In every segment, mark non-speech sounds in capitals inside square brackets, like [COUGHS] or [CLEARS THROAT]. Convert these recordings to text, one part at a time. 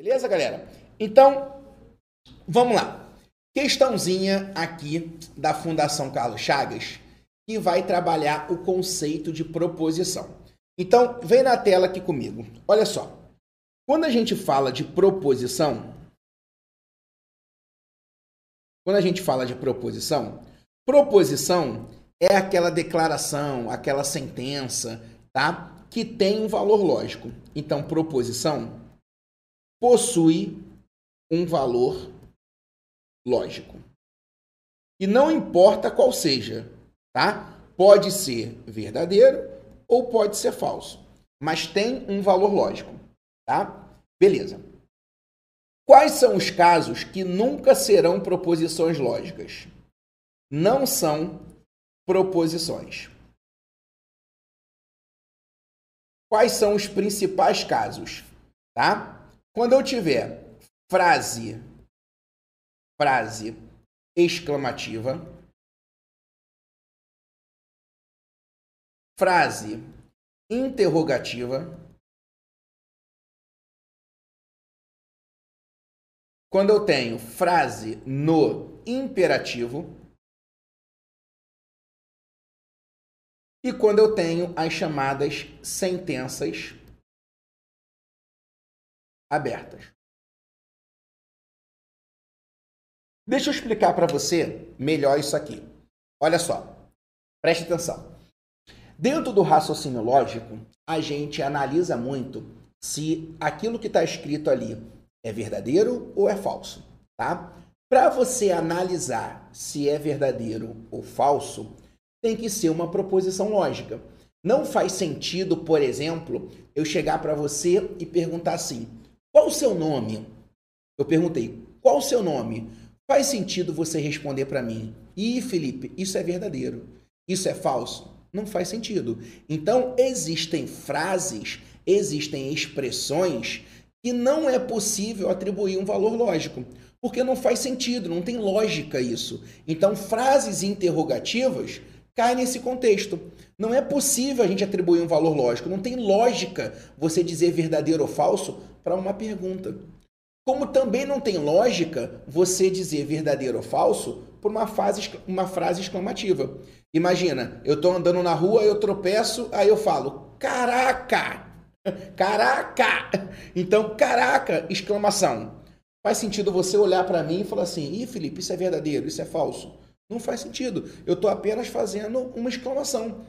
Beleza, galera? Então, vamos lá. Questãozinha aqui da Fundação Carlos Chagas, que vai trabalhar o conceito de proposição. Então, vem na tela aqui comigo. Olha só. Quando a gente fala de proposição, quando a gente fala de proposição, proposição é aquela declaração, aquela sentença, tá? Que tem um valor lógico. Então, proposição possui um valor lógico. E não importa qual seja, tá? Pode ser verdadeiro ou pode ser falso, mas tem um valor lógico, tá? Beleza. Quais são os casos que nunca serão proposições lógicas? Não são proposições. Quais são os principais casos? Tá? Quando eu tiver frase, frase exclamativa, frase interrogativa, quando eu tenho frase no imperativo e quando eu tenho as chamadas sentenças abertas. Deixa eu explicar para você melhor isso aqui. Olha só, preste atenção. Dentro do raciocínio lógico, a gente analisa muito se aquilo que está escrito ali é verdadeiro ou é falso, tá? Para você analisar se é verdadeiro ou falso, tem que ser uma proposição lógica. Não faz sentido, por exemplo, eu chegar para você e perguntar assim: qual o seu nome? Eu perguntei, qual o seu nome? Faz sentido você responder para mim. Ih, Felipe, isso é verdadeiro. Isso é falso? Não faz sentido. Então, existem frases, existem expressões que não é possível atribuir um valor lógico, porque não faz sentido, não tem lógica isso. Então, frases interrogativas caem nesse contexto. Não é possível a gente atribuir um valor lógico, não tem lógica você dizer verdadeiro ou falso para uma pergunta. Como também não tem lógica você dizer verdadeiro ou falso por uma, fase, uma frase exclamativa. Imagina, eu estou andando na rua, eu tropeço, aí eu falo, caraca! [LAUGHS] Caraca! [LAUGHS] Então, caraca! Exclamação. Faz sentido você olhar para mim e falar assim, ih, Felipe, isso é verdadeiro, isso é falso. Não faz sentido. Eu estou apenas fazendo uma exclamação.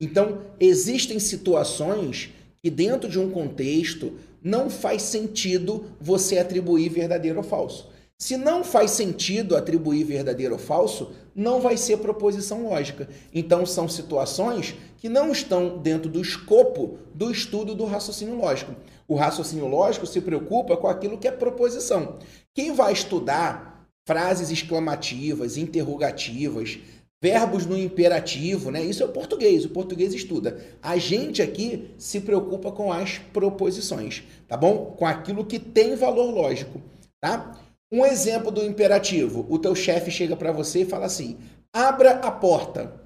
Então, existem situações que, dentro de um contexto, não faz sentido você atribuir verdadeiro ou falso. Se não faz sentido atribuir verdadeiro ou falso, não vai ser proposição lógica. Então, são situações que não estão dentro do escopo do estudo do raciocínio lógico. O raciocínio lógico se preocupa com aquilo que é proposição. Quem vai estudar frases exclamativas, interrogativas, verbos no imperativo, né? Isso é o português, o português estuda. A gente aqui se preocupa com as proposições, tá bom? Com aquilo que tem valor lógico, tá? Um exemplo do imperativo, o teu chefe chega para você e fala assim: "Abra a porta".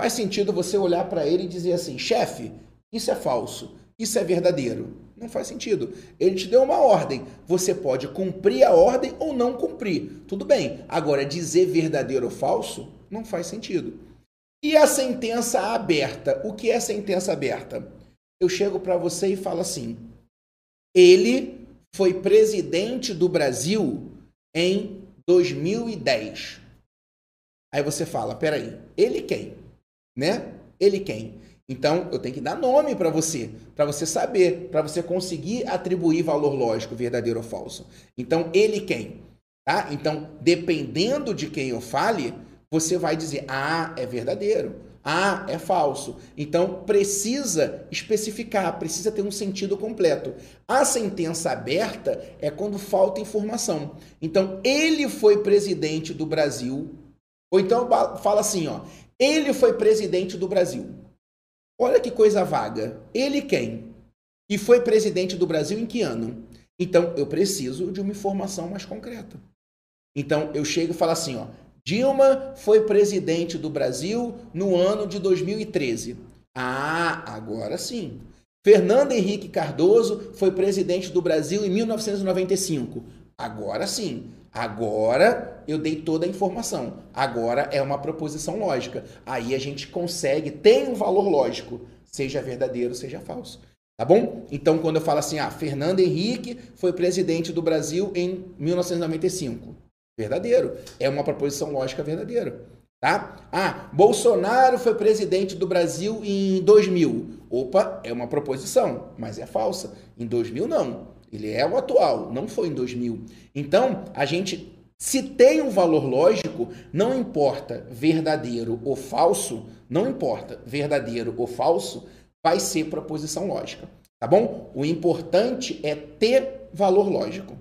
Faz sentido você olhar para ele e dizer assim: "Chefe, isso é falso, isso é verdadeiro". Não faz sentido. Ele te deu uma ordem. Você pode cumprir a ordem ou não cumprir. Tudo bem. Agora, dizer verdadeiro ou falso não faz sentido. E a sentença aberta? O que é sentença aberta? Eu chego para você e falo assim: ele foi presidente do Brasil em 2010. Aí você fala: peraí, ele quem? Né? Ele quem? Então, eu tenho que dar nome para você, para você saber, para você conseguir atribuir valor lógico, verdadeiro ou falso. Então, ele quem? Tá? Então, dependendo de quem eu fale, você vai dizer: "Ah, é verdadeiro. Ah, é falso". Então, precisa especificar, precisa ter um sentido completo. A sentença aberta é quando falta informação. Então, ele foi presidente do Brasil. Ou então fala assim, ó: "Ele foi presidente do Brasil". Olha que coisa vaga. Ele quem? E foi presidente do Brasil em que ano? Então, eu preciso de uma informação mais concreta. Então, eu chego e falo assim, ó, Dilma foi presidente do Brasil no ano de 2013. Ah, agora sim. Fernando Henrique Cardoso foi presidente do Brasil em 1995. Agora sim, agora eu dei toda a informação. Agora é uma proposição lógica. Aí a gente consegue, tem um valor lógico, seja verdadeiro, seja falso. Tá bom? Então, quando eu falo assim, ah, Fernando Henrique foi presidente do Brasil em 1995. Verdadeiro. É uma proposição lógica verdadeira. Tá? Ah, Bolsonaro foi presidente do Brasil em 2000. Opa, é uma proposição, mas é falsa. Em 2000 não. Ele é o atual, não foi em 2000. Então, a gente se tem um valor lógico, não importa verdadeiro ou falso, não importa verdadeiro ou falso, vai ser proposição lógica, tá bom? O importante é ter valor lógico.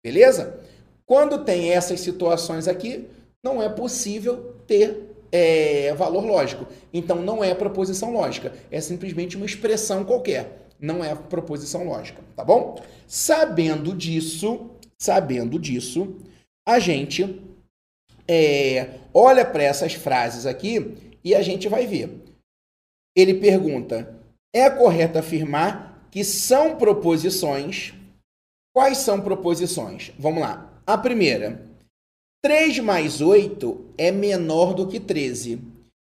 Beleza? Quando tem essas situações aqui, não é possível ter é, valor lógico. Então não é proposição lógica, é simplesmente uma expressão qualquer, não é proposição lógica, tá bom? Sabendo disso, sabendo disso, a gente é, olha para essas frases aqui e a gente vai ver. Ele pergunta: é correto afirmar que são proposições? Quais são proposições? Vamos lá. A primeira, 3 mais 8 é menor do que 13.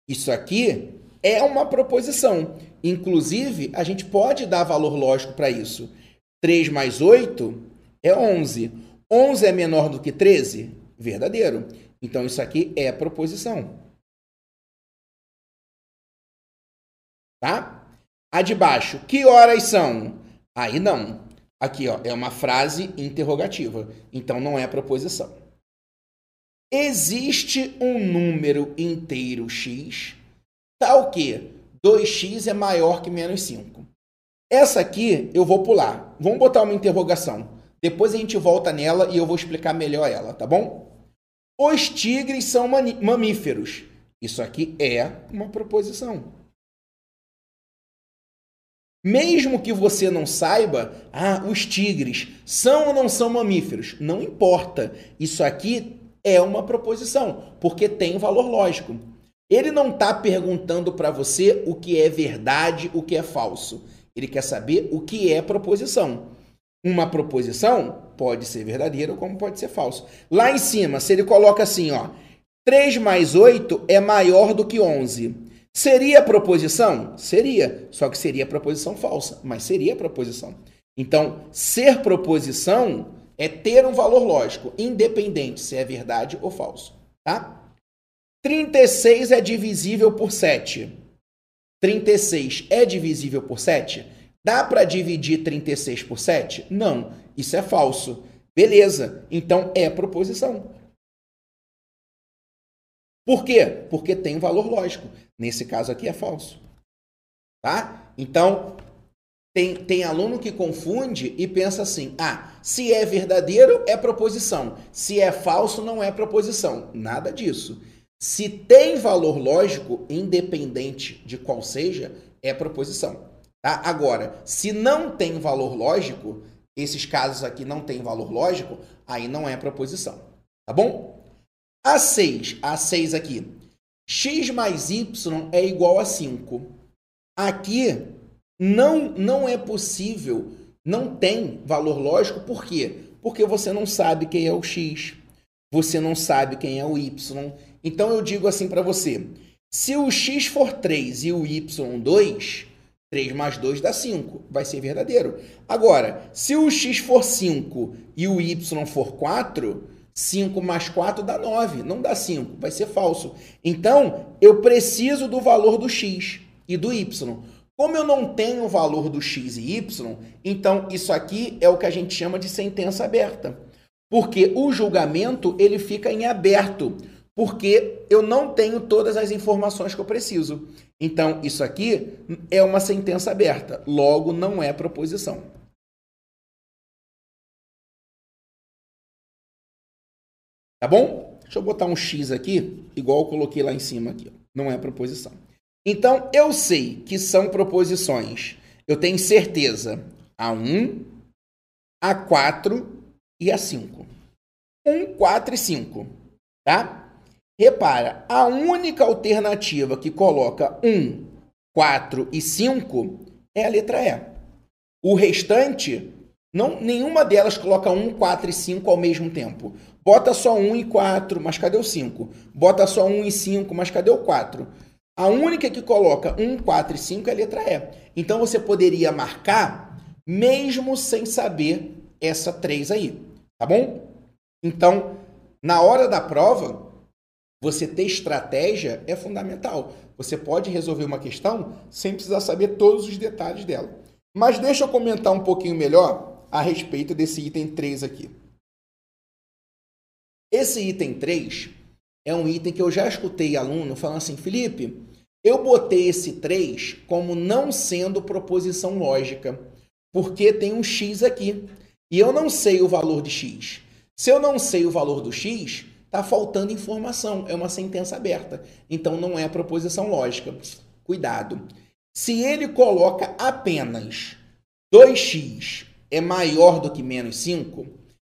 Isso aqui é uma proposição. Inclusive, a gente pode dar valor lógico para isso. 3 mais 8 é 11. 11 é menor do que 13? Verdadeiro. Então, isso aqui é proposição. Tá? A de baixo, que horas são? Aí não. Aqui ó, é uma frase interrogativa. Então, não é proposição. Existe um número inteiro x, tal que 2x é maior que menos 5. Essa aqui eu vou pular. Vamos botar uma interrogação. Depois a gente volta nela e eu vou explicar melhor ela, tá bom? Os tigres são mamíferos. Isso aqui é uma proposição. Mesmo que você não saiba, ah, os tigres são ou não são mamíferos, não importa. Isso aqui é uma proposição, porque tem valor lógico. Ele não está perguntando para você o que é verdade, o que é falso. Ele quer saber o que é proposição. Uma proposição pode ser verdadeira como pode ser falso. Lá em cima, se ele coloca assim, ó, 3 mais 8 é maior do que 11. Seria proposição? Seria, só que seria proposição falsa, mas seria proposição. Então, ser proposição é ter um valor lógico, independente se é verdade ou falso, tá? 36 é divisível por 7. 36 é divisível por 7? Dá para dividir 36 por 7? Não, isso é falso. Beleza, então é proposição. Por quê? Porque tem valor lógico. Nesse caso aqui é falso. Tá? Então, tem, tem aluno que confunde e pensa assim: ah, se é verdadeiro, é proposição. Se é falso, não é proposição. Nada disso. Se tem valor lógico, independente de qual seja, é proposição. Tá? Agora, se não tem valor lógico, esses casos aqui não tem valor lógico, aí não é proposição. Tá bom? A 6, a 6 aqui. x mais y é igual a 5. Aqui não, não é possível, não tem valor lógico, por quê? Porque você não sabe quem é o x, você não sabe quem é o y. Então eu digo assim para você: se o x for 3 e o y 2, 3 mais 2 dá 5, vai ser verdadeiro. Agora, se o x for 5 e o y for 4, 5 mais 4 dá 9, não dá 5, vai ser falso. Então, eu preciso do valor do x e do y. Como eu não tenho o valor do x e y, então isso aqui é o que a gente chama de sentença aberta. Porque o julgamento ele fica em aberto, porque eu não tenho todas as informações que eu preciso. Então isso aqui é uma sentença aberta, logo não é proposição. Tá bom? Deixa eu botar um x aqui, igual eu coloquei lá em cima aqui. Não é proposição. Então, eu sei que são proposições. Eu tenho certeza. A 1, a 4 e a 5. 1, 4 e 5. Tá? Repara, a única alternativa que coloca 1, 4 e 5 é a letra E. O restante, não, nenhuma delas coloca 1, 4 e 5 ao mesmo tempo. Bota só 1 e 4, mas cadê o 5? Bota só 1 e 5, mas cadê o 4? A única que coloca 1, 4 e 5 é a letra E. Então você poderia marcar mesmo sem saber essa 3 aí, tá bom? Então, na hora da prova, você ter estratégia é fundamental. Você pode resolver uma questão sem precisar saber todos os detalhes dela. Mas deixa eu comentar um pouquinho melhor a respeito desse item 3 aqui. Esse item 3 é um item que eu já escutei aluno falando assim, Felipe, eu botei esse 3 como não sendo proposição lógica, porque tem um x aqui, e eu não sei o valor de x. Se eu não sei o valor do x, está faltando informação, é uma sentença aberta. Então não é proposição lógica. Cuidado. Se ele coloca apenas 2x é maior do que menos 5,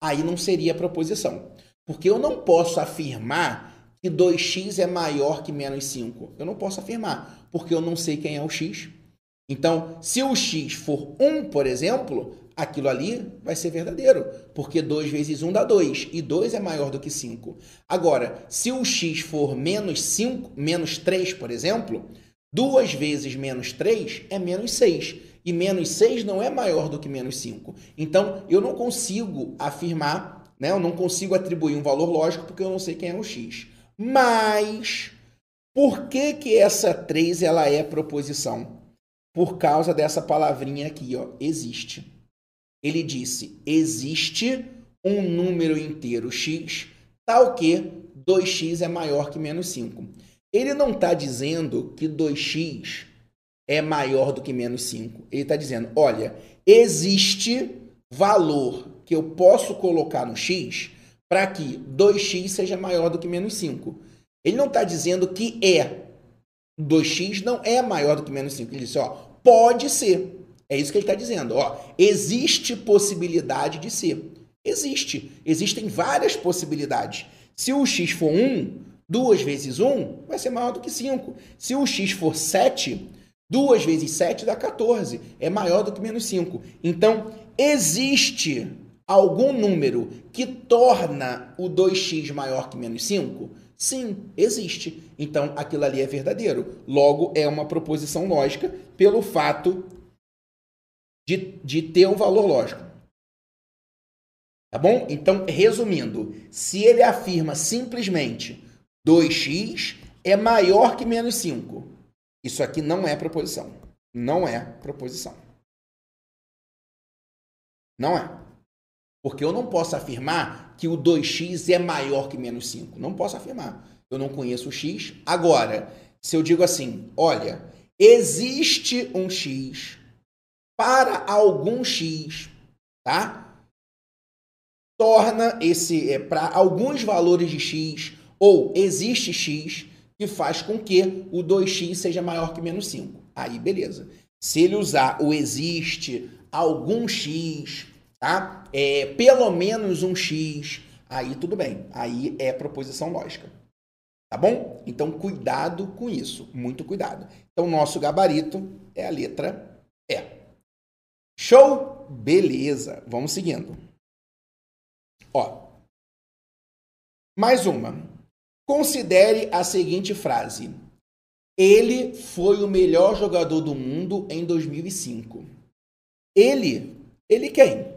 aí não seria proposição. Porque eu não posso afirmar que 2x é maior que menos 5. Eu não posso afirmar, porque eu não sei quem é o x. Então, se o x for 1, por exemplo, aquilo ali vai ser verdadeiro, porque 2 vezes 1 dá 2, e 2 é maior do que 5. Agora, se o x for menos 5, menos 3, por exemplo, 2 vezes menos 3 é menos 6, e menos 6 não é maior do que menos 5. Então, eu não consigo afirmar, né? eu não consigo atribuir um valor lógico porque eu não sei quem é o x. Mas, por que, que essa 3 ela é proposição? Por causa dessa palavrinha aqui, ó, existe. Ele disse: existe um número inteiro x, tal que 2x é maior que menos 5. Ele não está dizendo que 2x é maior do que menos 5. Ele está dizendo: olha, existe valor que eu posso colocar no x para que 2x seja maior do que menos 5. Ele não está dizendo que é. 2x não é maior do que menos 5. Ele disse, ó, pode ser. É isso que ele está dizendo. Ó, existe possibilidade de ser. Existe. Existem várias possibilidades. Se o x for 1, 2 vezes 1 vai ser maior do que 5. Se o x for 7, 2 vezes 7 dá 14. É maior do que menos 5. Então, existe algum número que torna o 2x maior que menos 5? Sim, existe. Então, aquilo ali é verdadeiro. Logo, é uma proposição lógica pelo fato de, de ter um valor lógico. Tá bom? Então, resumindo, se ele afirma simplesmente 2x é maior que menos 5, isso aqui não é proposição. Não é proposição. Não é. Porque eu não posso afirmar que o 2x é maior que menos 5. Não posso afirmar. Eu não conheço o x. Agora, se eu digo assim, olha, existe um x para algum x, tá? Torna esse é, para alguns valores de x ou existe x que faz com que o 2x seja maior que menos 5. Aí beleza. Se ele usar o existe algum x, tá? É, pelo menos um x, aí tudo bem. Aí é proposição lógica. Tá bom? Então cuidado com isso, muito cuidado. Então nosso gabarito é a letra E. Show? Beleza. Vamos seguindo. Ó. Mais uma. Considere a seguinte frase. Ele foi o melhor jogador do mundo em 2005. Ele? Ele quem?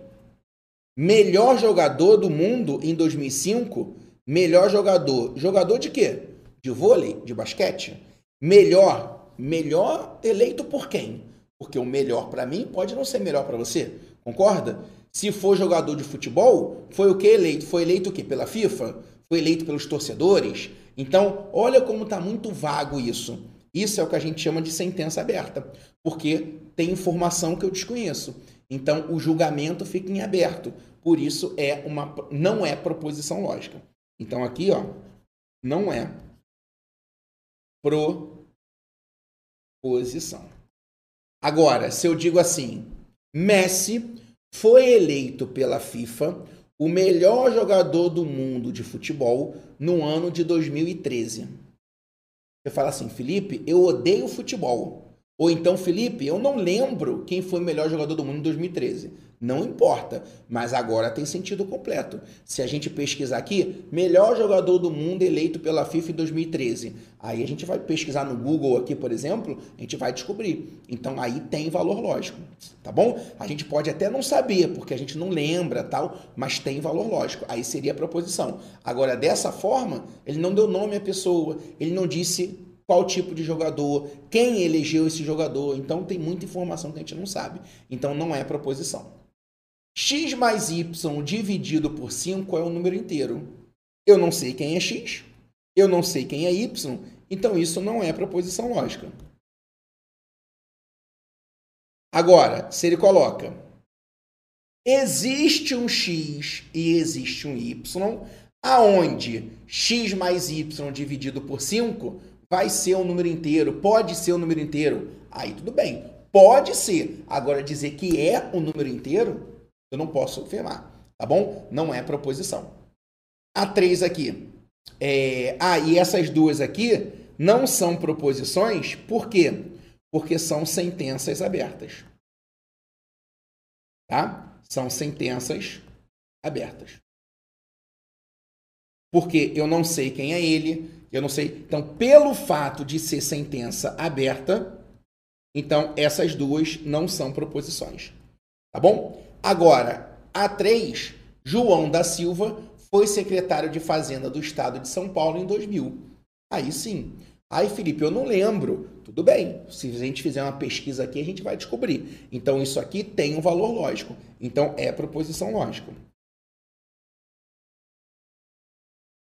Melhor jogador do mundo em 2005? Melhor jogador. Jogador de quê? De vôlei? De basquete? Melhor. Melhor eleito por quem? Porque o melhor para mim pode não ser melhor para você. Concorda? Se for jogador de futebol, foi o que eleito? Foi eleito o quê? Pela FIFA? Foi eleito pelos torcedores? Então, olha como está muito vago isso. Isso é o que a gente chama de sentença aberta, porque tem informação que eu desconheço. Então, o julgamento fica em aberto. Por isso é uma não é proposição lógica. Então aqui, ó, não é proposição. Agora, se eu digo assim, Messi foi eleito pela FIFA o melhor jogador do mundo de futebol no ano de 2013. Você fala assim, Felipe, eu odeio futebol. Ou então, Felipe, eu não lembro quem foi o melhor jogador do mundo em 2013. Não importa, mas agora tem sentido completo. Se a gente pesquisar aqui, melhor jogador do mundo eleito pela FIFA em 2013. Aí a gente vai pesquisar no Google aqui, por exemplo, a gente vai descobrir. Então aí tem valor lógico, tá bom? A gente pode até não saber, porque a gente não lembra, tal, mas tem valor lógico. Aí seria a proposição. Agora dessa forma, ele não deu nome à pessoa, ele não disse qual tipo de jogador, quem elegeu esse jogador. Então tem muita informação que a gente não sabe. Então não é proposição x mais y dividido por 5 é um número inteiro. Eu não sei quem é x, eu não sei quem é y, então isso não é proposição lógica. Agora, se ele coloca existe um x e existe um y, aonde x mais y dividido por 5 vai ser um número inteiro, pode ser um número inteiro, aí tudo bem, pode ser. Agora dizer que é um número inteiro, eu não posso afirmar, tá bom? Não é proposição. A três aqui. É... Ah, e essas duas aqui não são proposições, por quê? Porque são sentenças abertas. Tá? São sentenças abertas. Porque eu não sei quem é ele, eu não sei. Então, pelo fato de ser sentença aberta, então essas duas não são proposições. Tá bom? Agora, a 3, João da Silva foi secretário de Fazenda do Estado de São Paulo em 2000. Aí sim. Aí, Felipe, eu não lembro. Tudo bem. Se a gente fizer uma pesquisa aqui, a gente vai descobrir. Então, isso aqui tem um valor lógico. Então, é proposição lógica.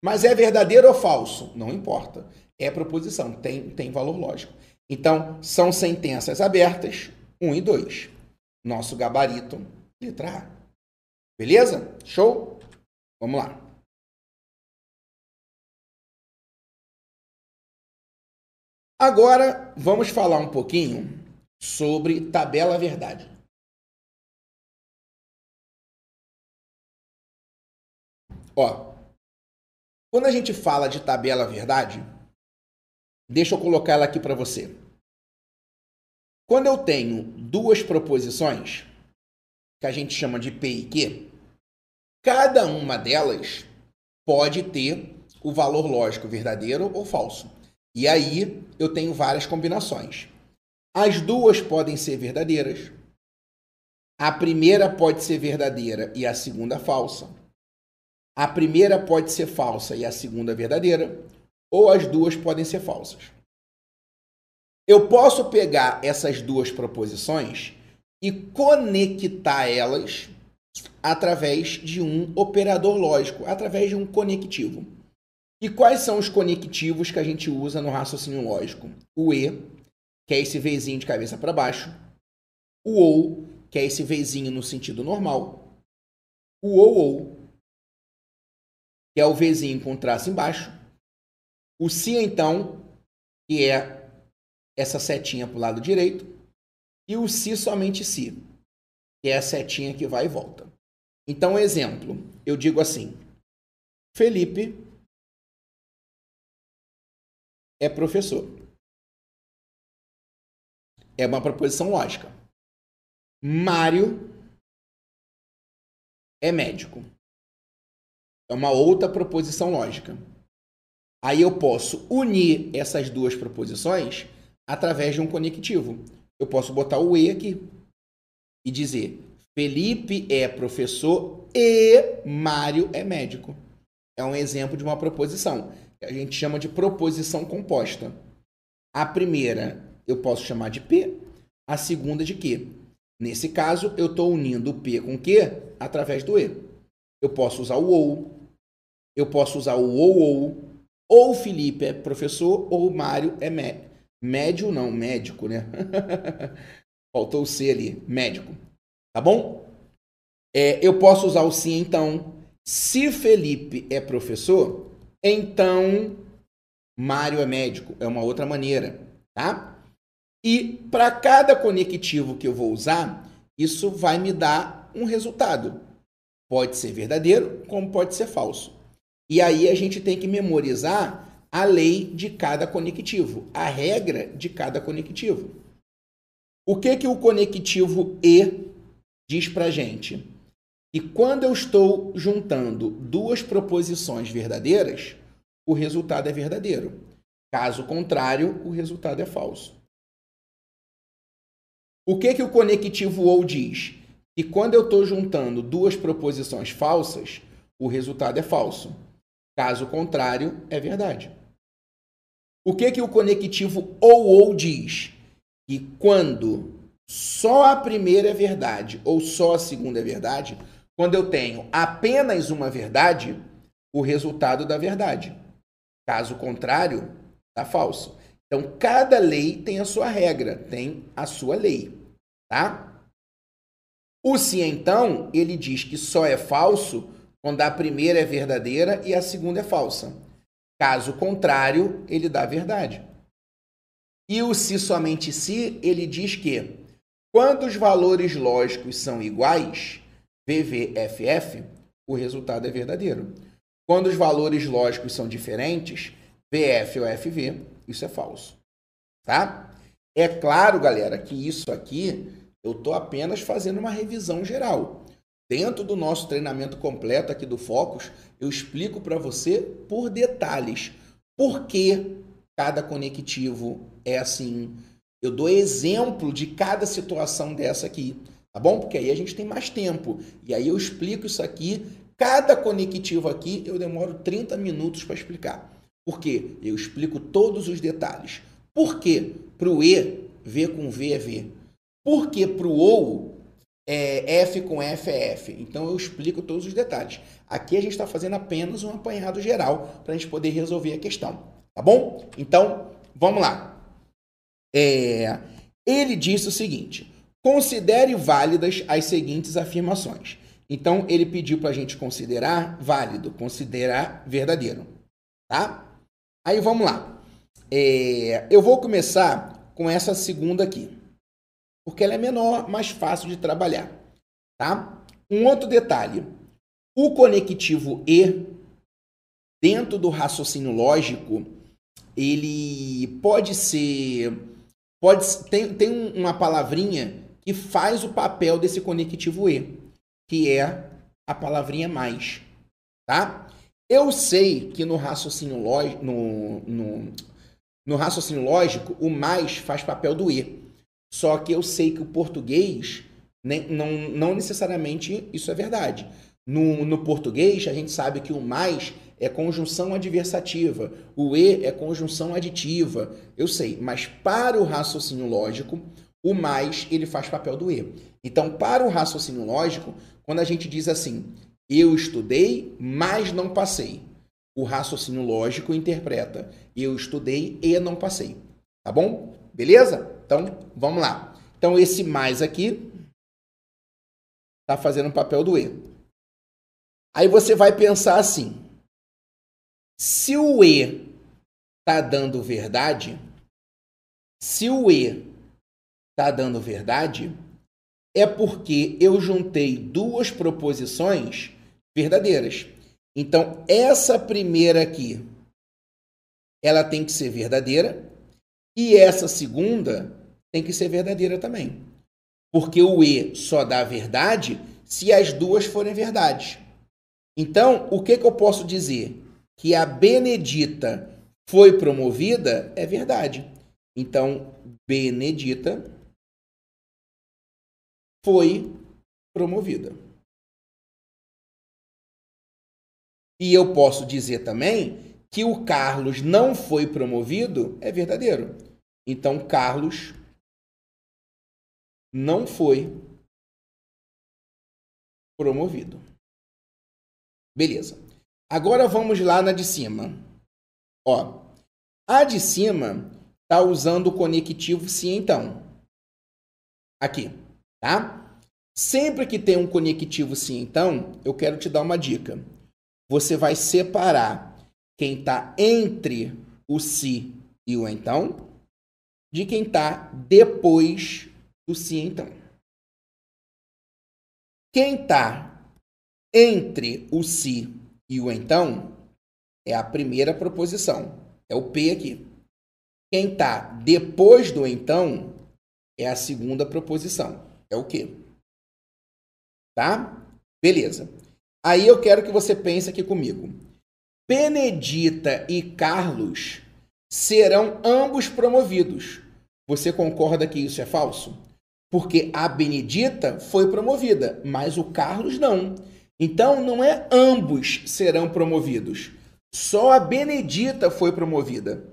Mas é verdadeiro ou falso? Não importa. É proposição, tem, tem valor lógico. Então, são sentenças abertas, 1 e 2. Nosso gabarito Letra A. Beleza? Show? Vamos lá. Agora vamos falar um pouquinho sobre tabela verdade. Ó, quando a gente fala de tabela verdade, deixa eu colocar ela aqui para você. Quando eu tenho duas proposições, que a gente chama de P e Q, cada uma delas pode ter o valor lógico verdadeiro ou falso. E aí eu tenho várias combinações. As duas podem ser verdadeiras. A primeira pode ser verdadeira e a segunda falsa. A primeira pode ser falsa e a segunda verdadeira. Ou as duas podem ser falsas. Eu posso pegar essas duas proposições e conectar elas através de um operador lógico, através de um conectivo. E quais são os conectivos que a gente usa no raciocínio lógico? O E, que é esse Vzinho de cabeça para baixo. O OU, que é esse Vzinho no sentido normal. O OU, que é o Vzinho com traço embaixo. O Si, então, que é essa setinha para o lado direito e o se somente se, que é a setinha que vai e volta. Então, exemplo, eu digo assim: Felipe é professor. É uma proposição lógica. Mário é médico. É uma outra proposição lógica. Aí eu posso unir essas duas proposições através de um conectivo eu posso botar o E aqui e dizer Felipe é professor e Mário é médico. É um exemplo de uma proposição. A gente chama de proposição composta. A primeira eu posso chamar de P, a segunda de Q. Nesse caso, eu estou unindo o P com Q através do E. Eu posso usar o OU, eu posso usar o OU, ou Felipe é professor, ou Mário é médico Médio não, médico, né? [LAUGHS] Faltou o C ali, médico. Tá bom? É, eu posso usar o sim, então. Se Felipe é professor, então Mário é médico. É uma outra maneira, tá? E para cada conectivo que eu vou usar, isso vai me dar um resultado. Pode ser verdadeiro, como pode ser falso. E aí a gente tem que memorizar a lei de cada conectivo, a regra de cada conectivo. O que que o conectivo e diz para gente? Que quando eu estou juntando duas proposições verdadeiras, o resultado é verdadeiro. Caso contrário, o resultado é falso. O que que o conectivo ou diz? Que quando eu estou juntando duas proposições falsas, o resultado é falso. Caso contrário, é verdade. O que que o conectivo ou ou diz? Que quando só a primeira é verdade ou só a segunda é verdade, quando eu tenho apenas uma verdade, o resultado da verdade. Caso contrário, está falso. Então, cada lei tem a sua regra, tem a sua lei, tá? O se então, ele diz que só é falso quando a primeira é verdadeira e a segunda é falsa. Caso contrário, ele dá verdade. E o se somente se, ele diz que quando os valores lógicos são iguais, VVFF, o resultado é verdadeiro. Quando os valores lógicos são diferentes, VF ou FV, isso é falso. Tá? É claro, galera, que isso aqui eu estou apenas fazendo uma revisão geral. Dentro do nosso treinamento completo aqui do Focus, eu explico para você por detalhes por que cada conectivo é assim. Eu dou exemplo de cada situação dessa aqui, tá bom? Porque aí a gente tem mais tempo. E aí eu explico isso aqui. Cada conectivo aqui eu demoro 30 minutos para explicar. Por quê? Eu explico todos os detalhes. Por quê? Para o E, V com V é V. Por que para o OU, é, F com F é F. Então eu explico todos os detalhes. Aqui a gente está fazendo apenas um apanhado geral para a gente poder resolver a questão. Tá bom? Então, vamos lá. É, ele disse o seguinte: considere válidas as seguintes afirmações. Então, ele pediu para a gente considerar válido, considerar verdadeiro. Tá? Aí vamos lá. É, eu vou começar com essa segunda aqui porque ela é menor, mais fácil de trabalhar, tá? Um outro detalhe, o conectivo e dentro do raciocínio lógico, ele pode ser pode tem, tem uma palavrinha que faz o papel desse conectivo e, que é a palavrinha mais, tá? Eu sei que no raciocínio lógico, no, no, no raciocínio lógico, o mais faz papel do e. Só que eu sei que o português, né, não, não necessariamente isso é verdade. No, no português, a gente sabe que o mais é conjunção adversativa, o e é conjunção aditiva. Eu sei, mas para o raciocínio lógico, o mais ele faz papel do e. Então, para o raciocínio lógico, quando a gente diz assim, eu estudei, mas não passei, o raciocínio lógico interpreta, eu estudei e não passei. Tá bom? Beleza? Então, vamos lá. Então, esse mais aqui está fazendo o papel do E. Aí você vai pensar assim: se o E está dando verdade, se o E está dando verdade, é porque eu juntei duas proposições verdadeiras. Então, essa primeira aqui, ela tem que ser verdadeira, e essa segunda tem que ser verdadeira também. Porque o E só dá verdade se as duas forem verdades. Então, o que, que eu posso dizer? Que a Benedita foi promovida é verdade. Então, Benedita foi promovida. E eu posso dizer também que o Carlos não foi promovido é verdadeiro. Então, Carlos não foi promovido. Beleza. Agora vamos lá na de cima. Ó, a de cima está usando o conectivo sim então. Aqui, tá? Sempre que tem um conectivo sim então, eu quero te dar uma dica. Você vai separar quem está entre o se e o então de quem está depois se então. Quem está entre o se e o então é a primeira proposição, é o P aqui. Quem está depois do então é a segunda proposição. É o quê? Tá? Beleza. Aí eu quero que você pense aqui comigo. Benedita e Carlos serão ambos promovidos. Você concorda que isso é falso? Porque a Benedita foi promovida, mas o Carlos não. Então não é ambos serão promovidos. Só a Benedita foi promovida.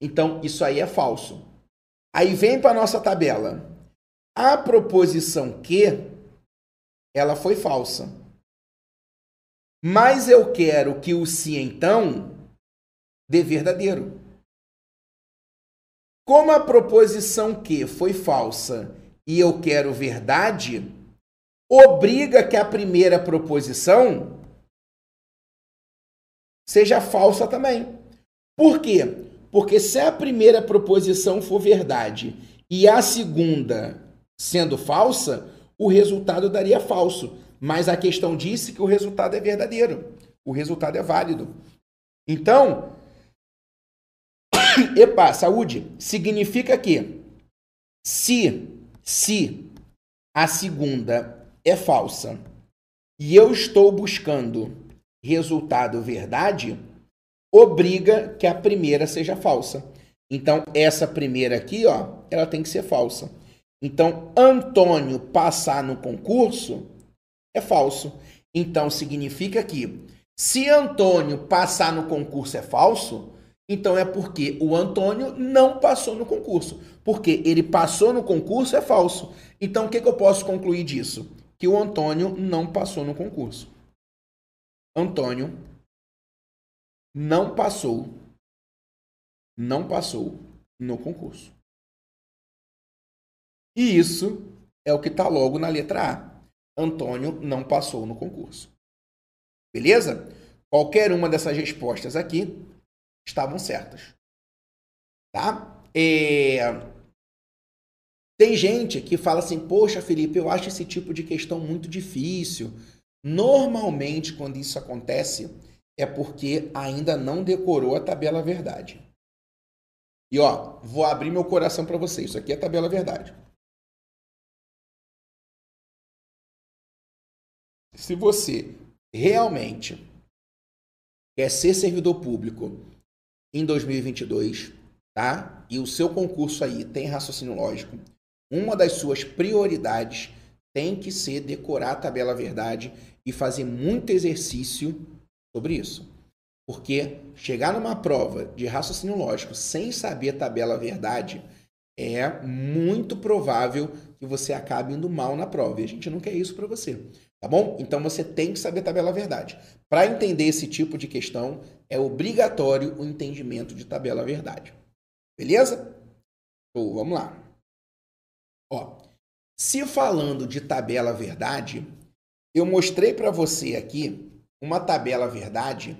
Então isso aí é falso. Aí vem para nossa tabela. A proposição que ela foi falsa. Mas eu quero que o se então dê verdadeiro. Como a proposição que foi falsa e eu quero verdade, obriga que a primeira proposição seja falsa também. Por quê? Porque se a primeira proposição for verdade e a segunda sendo falsa, o resultado daria falso. Mas a questão disse que o resultado é verdadeiro. O resultado é válido. Então, [COUGHS] epa, saúde, significa que se, se a segunda é falsa e eu estou buscando resultado verdade, obriga que a primeira seja falsa. Então, essa primeira aqui, ó, ela tem que ser falsa. Então, Antônio passar no concurso é falso. Então significa que se Antônio passar no concurso é falso, então é porque o Antônio não passou no concurso. Porque ele passou no concurso é falso. Então o que, que eu posso concluir disso? Que o Antônio não passou no concurso. Antônio não passou, não passou no concurso. E isso é o que está logo na letra A. Antônio não passou no concurso. Beleza? Qualquer uma dessas respostas aqui estavam certas. Tá? É... Tem gente que fala assim: Poxa, Felipe, eu acho esse tipo de questão muito difícil. Normalmente, quando isso acontece, é porque ainda não decorou a tabela verdade. E ó, vou abrir meu coração para vocês. Isso aqui é a tabela verdade. Se você realmente quer ser servidor público em 2022, tá? E o seu concurso aí tem raciocínio lógico, uma das suas prioridades tem que ser decorar a tabela verdade e fazer muito exercício sobre isso. Porque chegar numa prova de raciocínio lógico sem saber tabela verdade é muito provável que você acabe indo mal na prova. E a gente não quer isso para você. Tá bom? Então você tem que saber tabela verdade. Para entender esse tipo de questão, é obrigatório o entendimento de tabela verdade. Beleza? Então, vamos lá. Ó, se falando de tabela verdade, eu mostrei para você aqui uma tabela verdade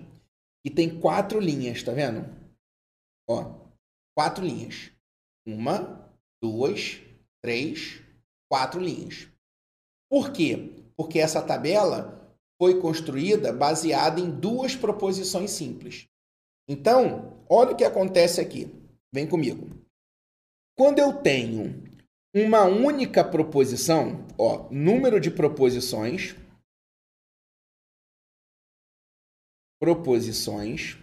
que tem quatro linhas, tá vendo? Ó, quatro linhas. Uma, duas, três, quatro linhas. Por quê? Porque essa tabela foi construída baseada em duas proposições simples. Então, olha o que acontece aqui. Vem comigo. Quando eu tenho uma única proposição, ó, número de proposições, proposições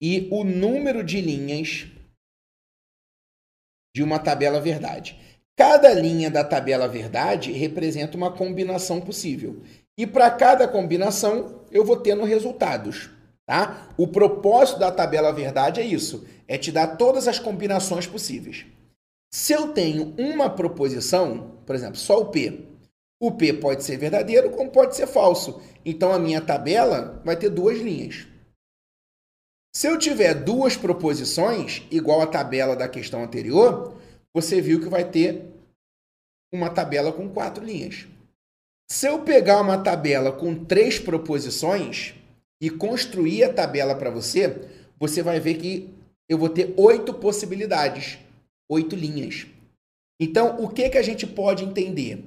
e o número de linhas de uma tabela verdade. Cada linha da tabela verdade representa uma combinação possível. E para cada combinação, eu vou tendo resultados. Tá? O propósito da tabela verdade é isso: é te dar todas as combinações possíveis. Se eu tenho uma proposição, por exemplo, só o P, o P pode ser verdadeiro como pode ser falso. Então a minha tabela vai ter duas linhas. Se eu tiver duas proposições, igual a tabela da questão anterior, você viu que vai ter uma tabela com quatro linhas. Se eu pegar uma tabela com três proposições e construir a tabela para você, você vai ver que eu vou ter oito possibilidades, oito linhas. Então, o que, que a gente pode entender?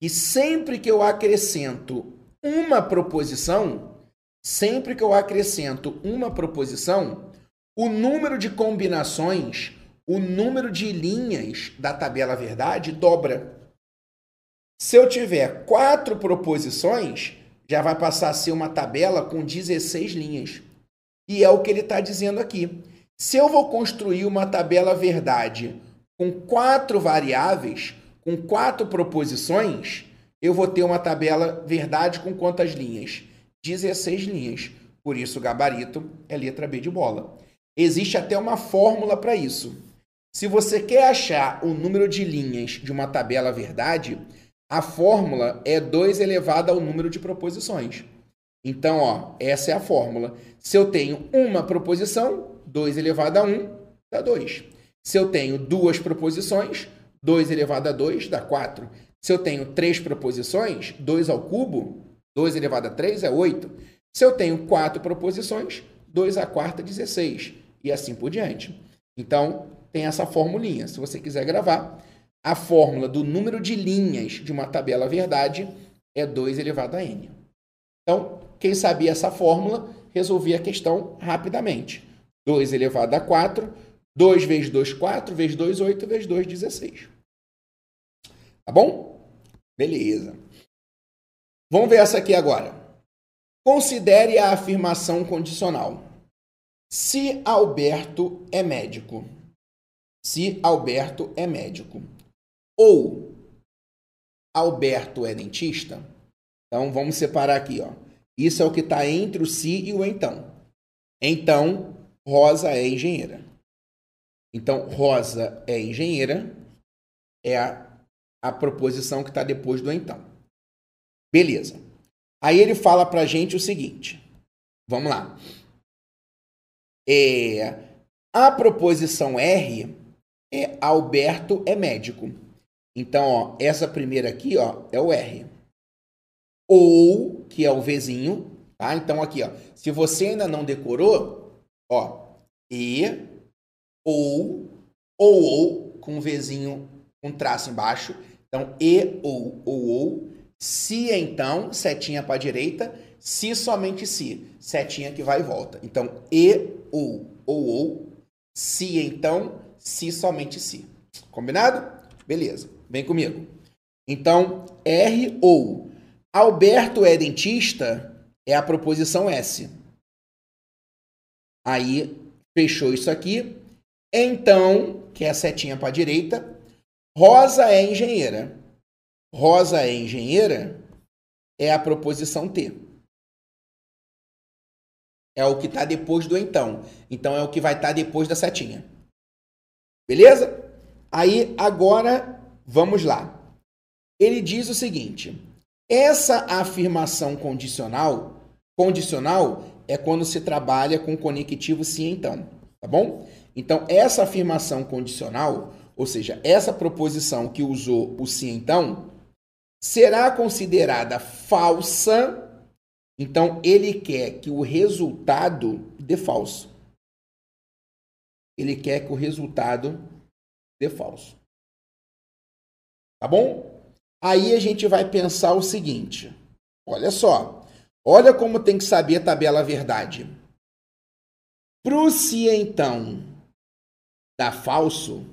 Que sempre que eu acrescento uma proposição, sempre que eu acrescento uma proposição, o número de combinações o número de linhas da tabela verdade dobra. Se eu tiver quatro proposições, já vai passar a ser uma tabela com 16 linhas. E é o que ele está dizendo aqui. Se eu vou construir uma tabela verdade com quatro variáveis, com quatro proposições, eu vou ter uma tabela verdade com quantas linhas? 16 linhas. Por isso, o gabarito é letra B de bola. Existe até uma fórmula para isso. Se você quer achar o número de linhas de uma tabela verdade, a fórmula é 2 elevado ao número de proposições. Então, ó, essa é a fórmula. Se eu tenho uma proposição, 2 elevado a 1 dá 2. Se eu tenho duas proposições, 2 elevado a 2 dá 4. Se eu tenho três proposições, 2 ao cubo, 2 elevado a 3 é 8. Se eu tenho quatro proposições, 2 a quarta, 16. E assim por diante. Então, tem essa formulinha. Se você quiser gravar, a fórmula do número de linhas de uma tabela verdade é 2 elevado a n. Então, quem sabia essa fórmula, resolvia a questão rapidamente. 2 elevado a 4, 2 vezes 2, 4, vezes 2, 8, vezes 2, 16. Tá bom? Beleza. Vamos ver essa aqui agora. Considere a afirmação condicional. Se Alberto é médico. Se Alberto é médico. Ou Alberto é dentista. Então vamos separar aqui, ó. Isso é o que está entre o se e o então. Então, Rosa é engenheira. Então, Rosa é engenheira é a, a proposição que está depois do então. Beleza. Aí ele fala para gente o seguinte. Vamos lá. É, a proposição R é Alberto é médico. Então, ó, essa primeira aqui, ó, é o R. Ou, que é o Vzinho, tá? Então, aqui, ó, se você ainda não decorou, ó, E, ou, ou, ou, com um Vzinho, um traço embaixo. Então, E, ou, ou, ou. Se, então, setinha para direita. Se, somente se, setinha que vai e volta. Então, E, ou, ou, ou. Se, então, se, somente se. Combinado? Beleza. Vem comigo. Então, R ou Alberto é dentista é a proposição S. Aí, fechou isso aqui. Então, que é a setinha para a direita, Rosa é engenheira. Rosa é engenheira é a proposição T. É o que está depois do então. Então, é o que vai estar tá depois da setinha. Beleza? Aí, agora, Vamos lá. Ele diz o seguinte: essa afirmação condicional, condicional é quando se trabalha com conectivo sim então, tá bom? Então essa afirmação condicional, ou seja, essa proposição que usou o sim então, será considerada falsa. Então ele quer que o resultado dê falso. Ele quer que o resultado dê falso. Tá bom? Aí a gente vai pensar o seguinte: olha só, olha como tem que saber a tabela verdade. Pro se então dá falso,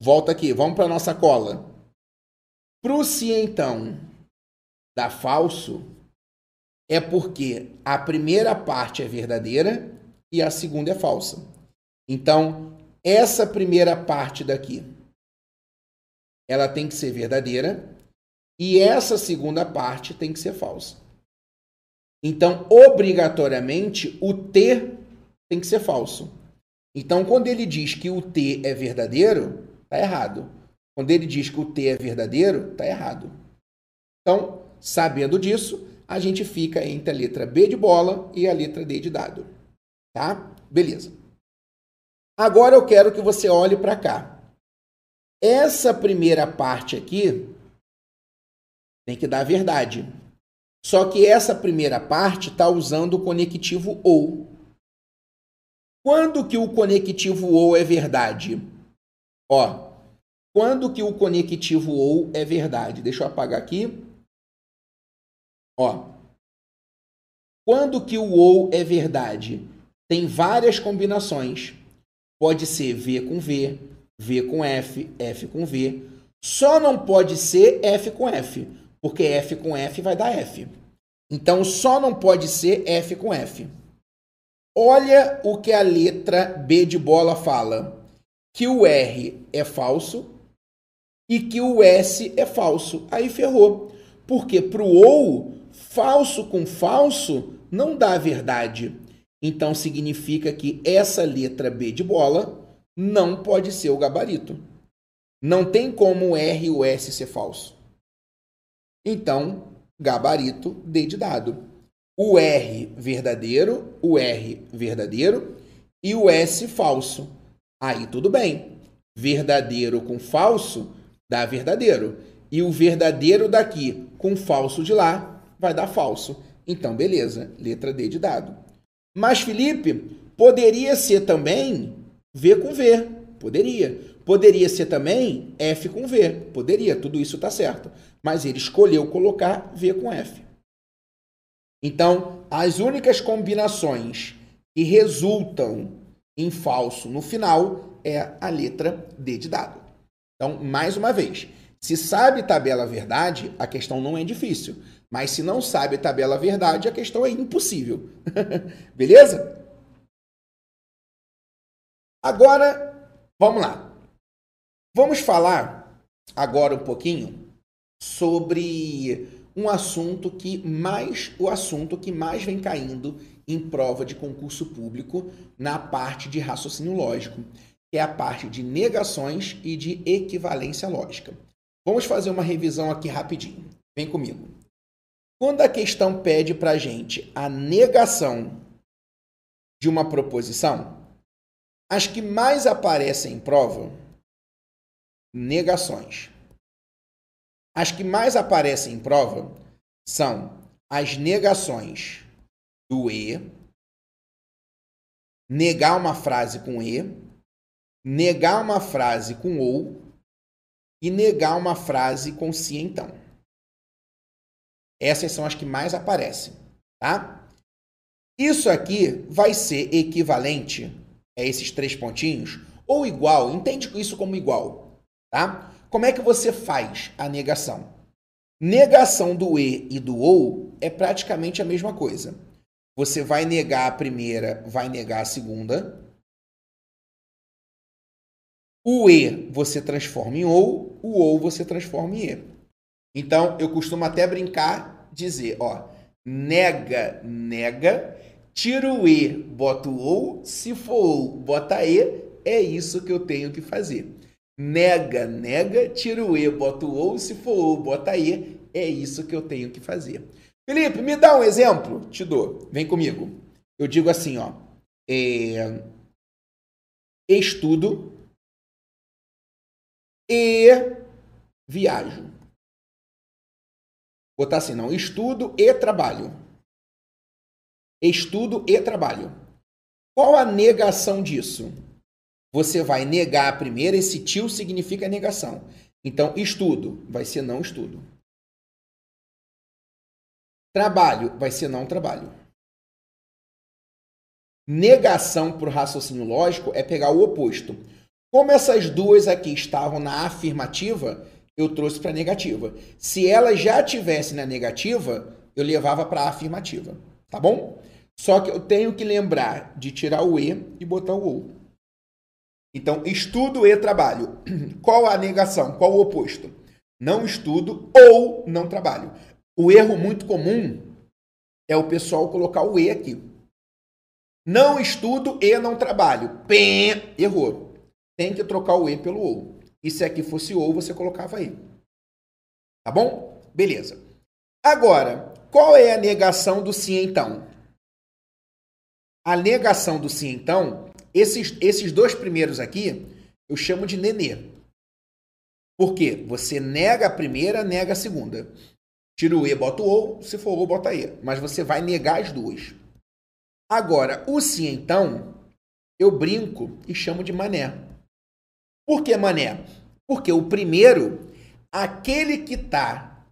volta aqui, vamos para nossa cola. Pro se então dá falso, é porque a primeira parte é verdadeira e a segunda é falsa. Então, essa primeira parte daqui ela tem que ser verdadeira e essa segunda parte tem que ser falsa. Então, obrigatoriamente, o T tem que ser falso. Então, quando ele diz que o T é verdadeiro, está errado. Quando ele diz que o T é verdadeiro, está errado. Então, sabendo disso, a gente fica entre a letra B de bola e a letra D de dado. Tá? Beleza. Agora eu quero que você olhe para cá. Essa primeira parte aqui tem que dar verdade. Só que essa primeira parte está usando o conectivo ou. Quando que o conectivo ou é verdade? Ó, quando que o conectivo ou é verdade? Deixa eu apagar aqui. Ó, quando que o ou é verdade? Tem várias combinações. Pode ser V com V, V com F, F com V. Só não pode ser F com F, porque F com F vai dar F. Então só não pode ser F com F. Olha o que a letra B de bola fala: que o R é falso e que o S é falso. Aí ferrou. Porque para o ou, falso com falso não dá verdade. Então significa que essa letra B de bola não pode ser o gabarito. Não tem como o R e o S ser falso. Então, gabarito D de dado. O R verdadeiro, o R verdadeiro e o S falso. Aí tudo bem. Verdadeiro com falso dá verdadeiro. E o verdadeiro daqui com falso de lá vai dar falso. Então, beleza, letra D de dado. Mas, Felipe, poderia ser também V com V. Poderia. Poderia ser também F com V. Poderia, tudo isso está certo. Mas ele escolheu colocar V com F. Então, as únicas combinações que resultam em falso no final é a letra D de dado. Então, mais uma vez, se sabe tabela verdade, a questão não é difícil. Mas se não sabe tabela verdade, a questão é impossível. [LAUGHS] Beleza? Agora, vamos lá. Vamos falar agora um pouquinho sobre um assunto que mais o assunto que mais vem caindo em prova de concurso público na parte de raciocínio lógico, que é a parte de negações e de equivalência lógica. Vamos fazer uma revisão aqui rapidinho. Vem comigo. Quando a questão pede para a gente a negação de uma proposição, as que mais aparecem em prova, negações. As que mais aparecem em prova são as negações do e, negar uma frase com e, negar uma frase com ou e negar uma frase com se então. Essas são as que mais aparecem, tá? Isso aqui vai ser equivalente a esses três pontinhos ou igual, entende isso como igual, tá? Como é que você faz a negação? Negação do e e do ou é praticamente a mesma coisa. Você vai negar a primeira, vai negar a segunda. O e você transforma em ou, o ou você transforma em e. Então, eu costumo até brincar, dizer, ó, nega, nega, tira o e, bota o ou, se for ou, bota e, é isso que eu tenho que fazer. Nega, nega, tira o e, bota o ou, se for ou, bota e, é isso que eu tenho que fazer. Felipe, me dá um exemplo? Te dou. Vem comigo. Eu digo assim, ó. É, estudo e viajo. Botar assim, não. Estudo e trabalho. Estudo e trabalho. Qual a negação disso? Você vai negar a primeira, esse tio significa negação. Então, estudo vai ser não estudo. Trabalho vai ser não trabalho. Negação por raciocínio lógico é pegar o oposto. Como essas duas aqui estavam na afirmativa, eu trouxe para negativa. Se ela já tivesse na negativa, eu levava para a afirmativa, tá bom? Só que eu tenho que lembrar de tirar o e e botar o ou. Então, estudo e trabalho. [CLEARS THROAT] Qual a negação? Qual o oposto? Não estudo ou não trabalho. O erro muito comum é o pessoal colocar o e aqui. Não estudo e não trabalho. Pem, errou. Tem que trocar o e pelo ou. E se aqui fosse ou, você colocava aí. Tá bom? Beleza. Agora, qual é a negação do sim então? A negação do sim então, esses, esses dois primeiros aqui, eu chamo de nenê. Por quê? Você nega a primeira, nega a segunda. Tira o E, bota o OU, se for OU, bota E. Mas você vai negar as duas. Agora, o sim, então, eu brinco e chamo de mané. Por que mané? Porque o primeiro, aquele que está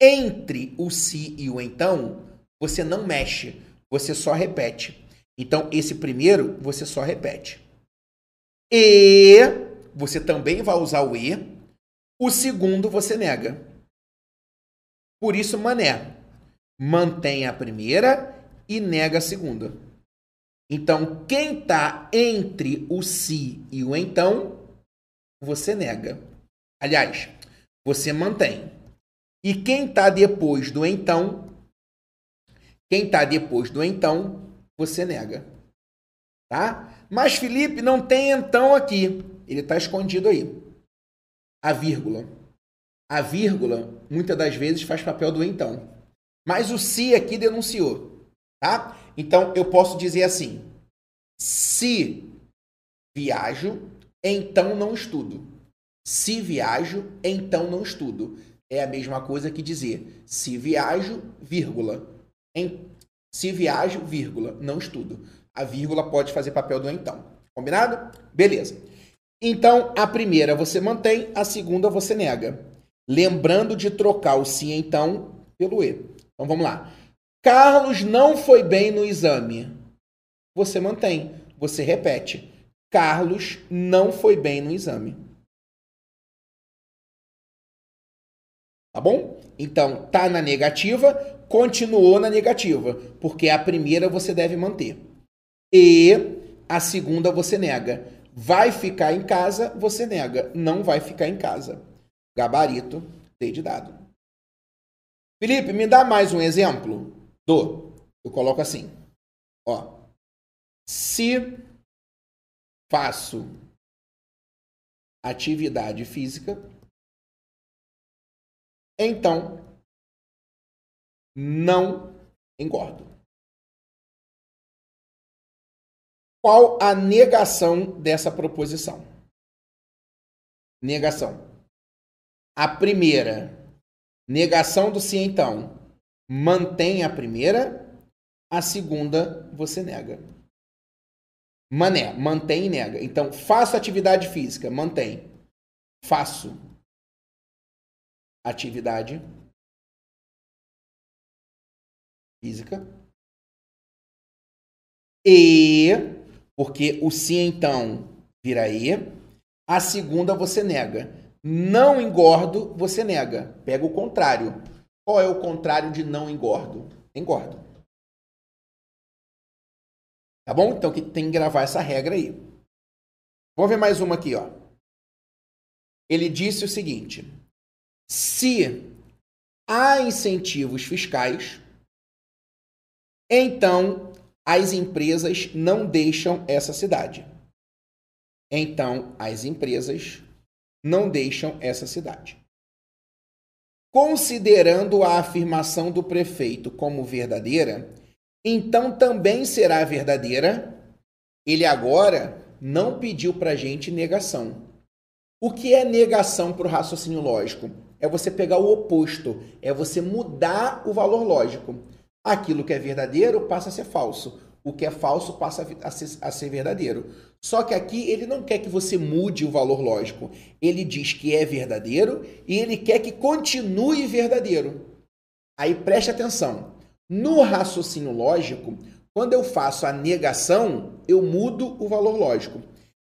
entre o se e o então, você não mexe, você só repete. Então, esse primeiro, você só repete. E você também vai usar o e. O segundo você nega. Por isso, mané. Mantém a primeira e nega a segunda. Então, quem está entre o se e o então, você nega. Aliás, você mantém. E quem está depois do então, quem está depois do então, você nega. Tá? Mas Felipe não tem então aqui. Ele está escondido aí. A vírgula. A vírgula, muitas das vezes, faz papel do então. Mas o se aqui denunciou. Tá? Então, eu posso dizer assim. Se viajo, então não estudo. Se viajo, então não estudo. É a mesma coisa que dizer se viajo, vírgula. Em, se viajo, vírgula, não estudo. A vírgula pode fazer papel do então. Combinado? Beleza. Então, a primeira você mantém, a segunda você nega. Lembrando de trocar o se então pelo e. Então vamos lá. Carlos não foi bem no exame. Você mantém, você repete. Carlos não foi bem no exame. Tá bom? Então, tá na negativa, continuou na negativa, porque a primeira você deve manter. E a segunda você nega. Vai ficar em casa, você nega. Não vai ficar em casa. Gabarito, T de dado. Felipe, me dá mais um exemplo? Do. Eu coloco assim. Ó. Se faço atividade física, então não engordo. Qual a negação dessa proposição? Negação. A primeira, negação do sim então, mantém a primeira, a segunda você nega. Mané, mantém e nega. Então, faço atividade física, mantém. Faço atividade física. E, porque o sim então vira e, a segunda você nega. Não engordo, você nega. Pega o contrário. Qual é o contrário de não engordo? Engordo. Tá bom? Então que tem que gravar essa regra aí. Vamos ver mais uma aqui, ó. Ele disse o seguinte: se há incentivos fiscais, então as empresas não deixam essa cidade. Então as empresas não deixam essa cidade. Considerando a afirmação do prefeito como verdadeira, então também será verdadeira. Ele agora não pediu para a gente negação. O que é negação para o raciocínio lógico? É você pegar o oposto, é você mudar o valor lógico. Aquilo que é verdadeiro passa a ser falso. O que é falso passa a ser, a ser verdadeiro. Só que aqui ele não quer que você mude o valor lógico. Ele diz que é verdadeiro e ele quer que continue verdadeiro. Aí preste atenção. No raciocínio lógico, quando eu faço a negação, eu mudo o valor lógico.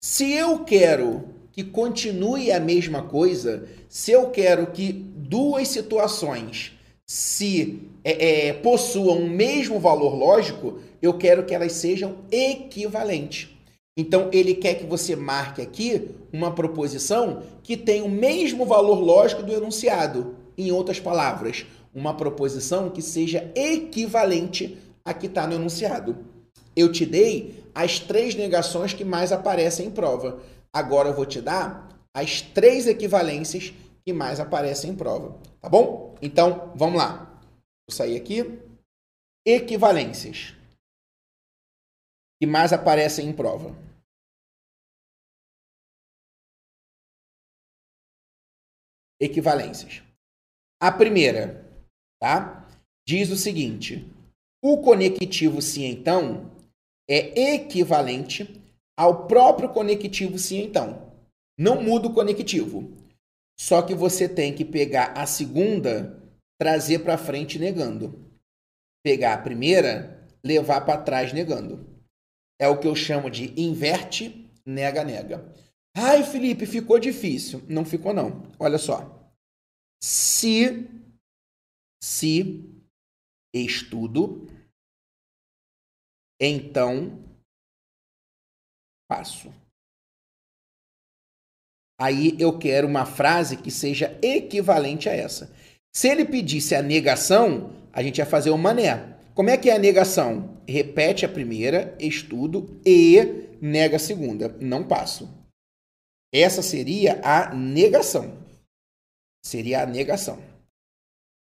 Se eu quero que continue a mesma coisa, se eu quero que duas situações se é, é, possuam o mesmo valor lógico, eu quero que elas sejam equivalentes. Então, ele quer que você marque aqui uma proposição que tem o mesmo valor lógico do enunciado. Em outras palavras, uma proposição que seja equivalente à que está no enunciado. Eu te dei as três negações que mais aparecem em prova. Agora eu vou te dar as três equivalências que mais aparecem em prova. Tá bom? Então, vamos lá. Vou sair aqui. Equivalências que mais aparecem em prova. Equivalências. A primeira, tá? Diz o seguinte: o conectivo sim então é equivalente ao próprio conectivo sim então. Não muda o conectivo. Só que você tem que pegar a segunda, trazer para frente negando. Pegar a primeira, levar para trás negando. É o que eu chamo de inverte nega, nega. Ai, Felipe, ficou difícil. Não ficou, não. Olha só. Se, se estudo, então passo. Aí eu quero uma frase que seja equivalente a essa. Se ele pedisse a negação, a gente ia fazer o mané. Como é que é a negação? Repete a primeira, estudo e nega a segunda. Não passo. Essa seria a negação. Seria a negação.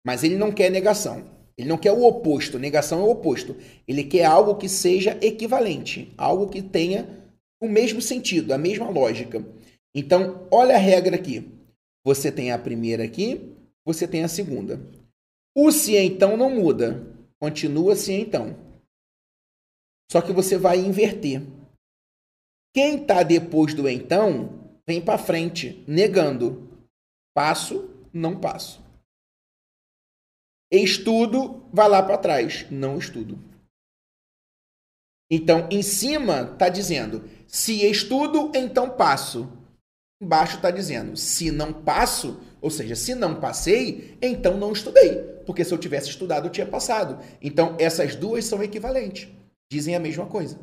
Mas ele não quer negação. Ele não quer o oposto. Negação é o oposto. Ele quer algo que seja equivalente, algo que tenha o mesmo sentido, a mesma lógica. Então, olha a regra aqui. Você tem a primeira aqui, você tem a segunda. O se então não muda. Continua se então. Só que você vai inverter. Quem está depois do então, vem para frente, negando. Passo, não passo. Estudo, vai lá para trás. Não estudo. Então, em cima está dizendo: se estudo, então passo. Embaixo está dizendo: se não passo, ou seja, se não passei, então não estudei. Porque se eu tivesse estudado, eu tinha passado. Então, essas duas são equivalentes. Dizem a mesma coisa.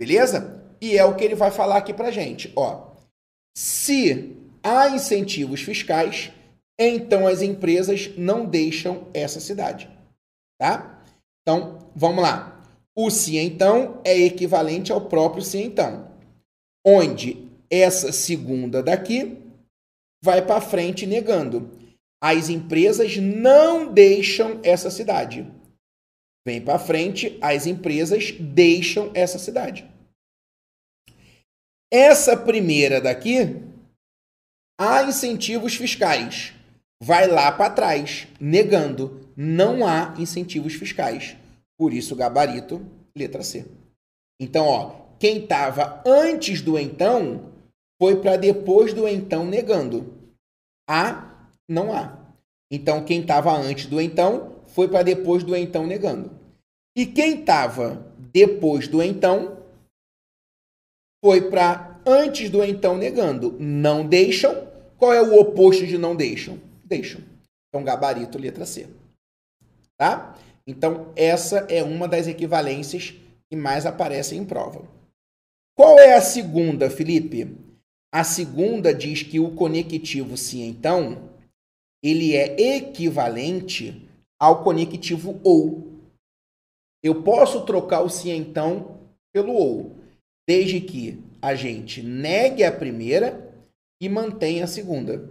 Beleza? E é o que ele vai falar aqui para gente. Ó, se há incentivos fiscais, então as empresas não deixam essa cidade. Tá? Então, vamos lá. O se então é equivalente ao próprio se então, onde essa segunda daqui vai para frente negando. As empresas não deixam essa cidade. Vem para frente, as empresas deixam essa cidade. Essa primeira daqui, há incentivos fiscais vai lá para trás, negando. Não há incentivos fiscais. Por isso, gabarito, letra C. Então, ó, quem estava antes do então foi para depois do então negando. Há, não há. Então, quem estava antes do então foi para depois do então negando. E quem estava depois do então foi para antes do então negando. Não deixam. Qual é o oposto de não deixam? Deixam. Então, gabarito, letra C. Tá? Então, essa é uma das equivalências que mais aparecem em prova. Qual é a segunda, Felipe? A segunda diz que o conectivo se então ele é equivalente ao conectivo ou. Eu posso trocar o se então pelo ou, desde que a gente negue a primeira e mantenha a segunda